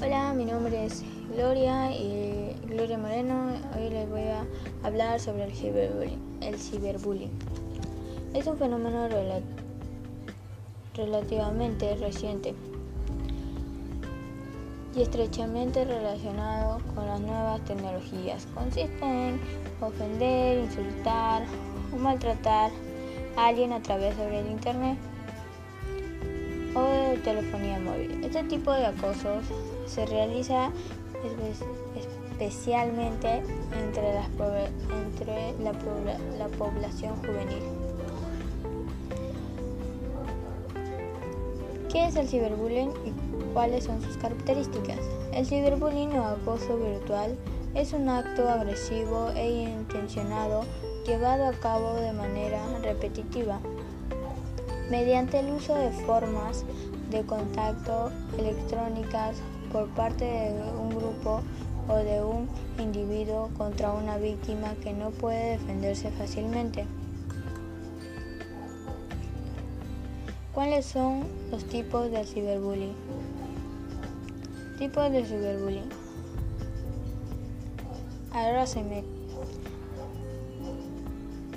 Hola, mi nombre es Gloria y Gloria Moreno. Hoy les voy a hablar sobre el ciberbullying. El ciberbullying es un fenómeno relativamente reciente y estrechamente relacionado con las nuevas tecnologías. Consiste en ofender, insultar o maltratar a alguien a través de internet telefonía móvil. Este tipo de acosos se realiza especialmente entre, las, entre la, la población juvenil. ¿Qué es el ciberbullying y cuáles son sus características? El ciberbullying o acoso virtual es un acto agresivo e intencionado llevado a cabo de manera repetitiva mediante el uso de formas de contacto electrónicas por parte de un grupo o de un individuo contra una víctima que no puede defenderse fácilmente. ¿Cuáles son los tipos de ciberbullying? Tipos de ciberbullying. Harassment.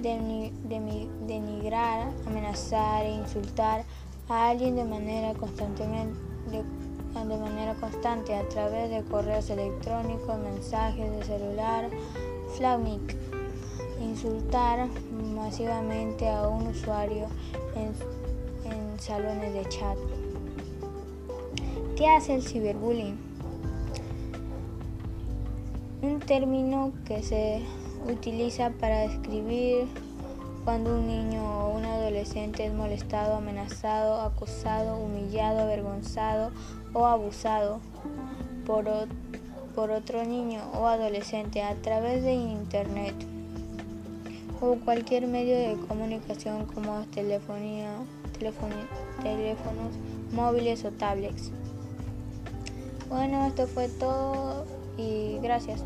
Denigrar, amenazar e insultar a alguien de manera constantemente de manera constante a través de correos electrónicos, mensajes de celular, flagging, insultar masivamente a un usuario en, en salones de chat. ¿Qué hace el ciberbullying? Un término que se utiliza para describir cuando un niño o un adolescente es molestado, amenazado, acosado, humillado, avergonzado o abusado por, por otro niño o adolescente a través de Internet o cualquier medio de comunicación como telefonía, teléfonos móviles o tablets. Bueno, esto fue todo y gracias.